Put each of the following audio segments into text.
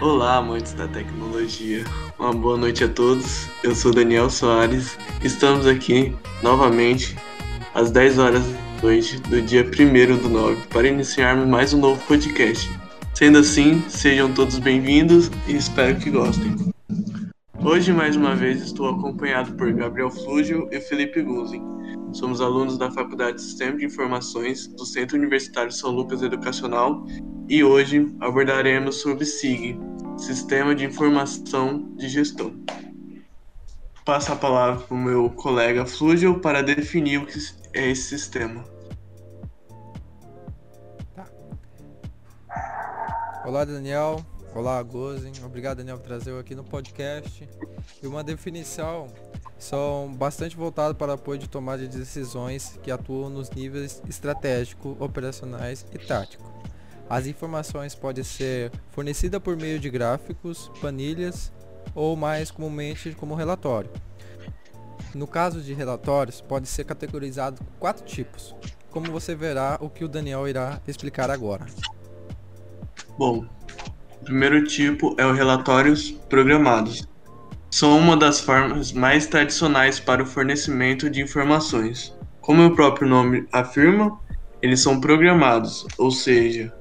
Olá, amantes da tecnologia. Uma boa noite a todos. Eu sou Daniel Soares. Estamos aqui novamente às 10 horas da noite do dia 1 do 9 para iniciarmos mais um novo podcast. Sendo assim, sejam todos bem-vindos e espero que gostem. Hoje, mais uma vez, estou acompanhado por Gabriel Flúgio e Felipe Guzzi. Somos alunos da Faculdade de Sistema de Informações do Centro Universitário São Lucas Educacional e hoje abordaremos sobre SIG, Sistema de Informação de Gestão. Passo a palavra para o meu colega Flúgio para definir o que é esse sistema. Tá. Olá, Daniel. Olá, Gozen. Obrigado, Daniel, por trazer eu aqui no podcast. E uma definição são bastante voltados para apoio de tomada de decisões que atuam nos níveis estratégico, operacionais e tático. As informações podem ser fornecidas por meio de gráficos, planilhas ou mais comumente como relatório. No caso de relatórios, pode ser categorizado quatro tipos, como você verá o que o Daniel irá explicar agora. Bom, o primeiro tipo é o relatórios programados. São uma das formas mais tradicionais para o fornecimento de informações. Como o próprio nome afirma, eles são programados, ou seja,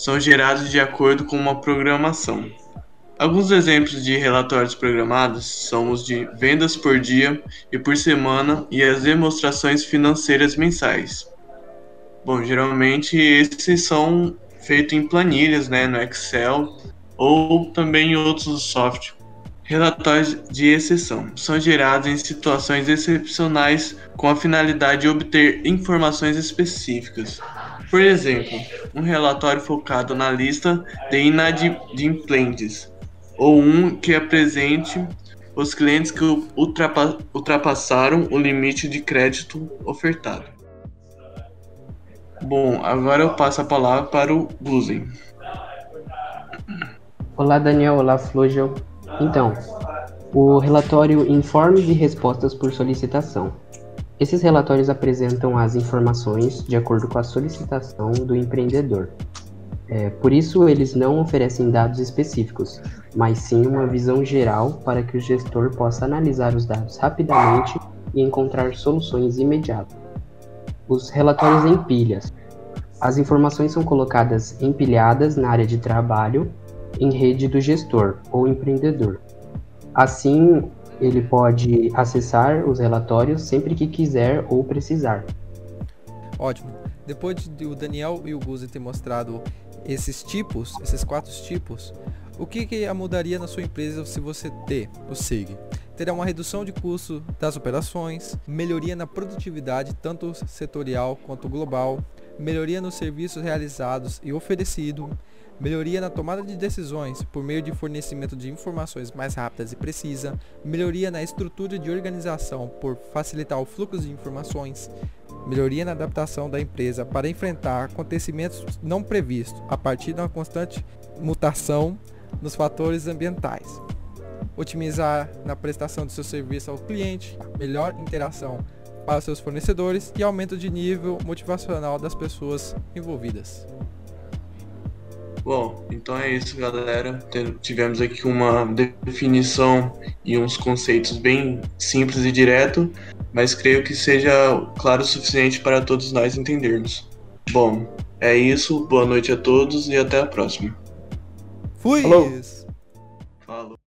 são gerados de acordo com uma programação. Alguns exemplos de relatórios programados são os de vendas por dia e por semana e as demonstrações financeiras mensais. Bom, geralmente esses são feitos em planilhas, né, no Excel ou também em outros softwares. Relatórios de exceção são gerados em situações excepcionais com a finalidade de obter informações específicas. Por exemplo, um relatório focado na lista de inadimplentes, ou um que apresente os clientes que ultrapa ultrapassaram o limite de crédito ofertado. Bom, agora eu passo a palavra para o Guzen. Olá, Daniel. Olá, Flojel. Então, o relatório Informes e Respostas por Solicitação. Esses relatórios apresentam as informações de acordo com a solicitação do empreendedor. É, por isso, eles não oferecem dados específicos, mas sim uma visão geral para que o gestor possa analisar os dados rapidamente e encontrar soluções imediatas. Os relatórios em pilhas. As informações são colocadas empilhadas na área de trabalho em rede do gestor ou empreendedor. Assim, ele pode acessar os relatórios sempre que quiser ou precisar. Ótimo. Depois de o Daniel e o Guzi ter mostrado esses tipos, esses quatro tipos, o que, que mudaria na sua empresa se você ter o SIG? Terá uma redução de custo das operações, melhoria na produtividade tanto setorial quanto global, melhoria nos serviços realizados e oferecidos, melhoria na tomada de decisões por meio de fornecimento de informações mais rápidas e precisas, melhoria na estrutura de organização por facilitar o fluxo de informações, melhoria na adaptação da empresa para enfrentar acontecimentos não previstos a partir de uma constante mutação nos fatores ambientais, otimizar na prestação de seu serviço ao cliente, melhor interação para seus fornecedores e aumento de nível motivacional das pessoas envolvidas. Bom, então é isso, galera. Tivemos aqui uma definição e uns conceitos bem simples e direto, mas creio que seja claro o suficiente para todos nós entendermos. Bom, é isso. Boa noite a todos e até a próxima. Fui! Falou. Falou.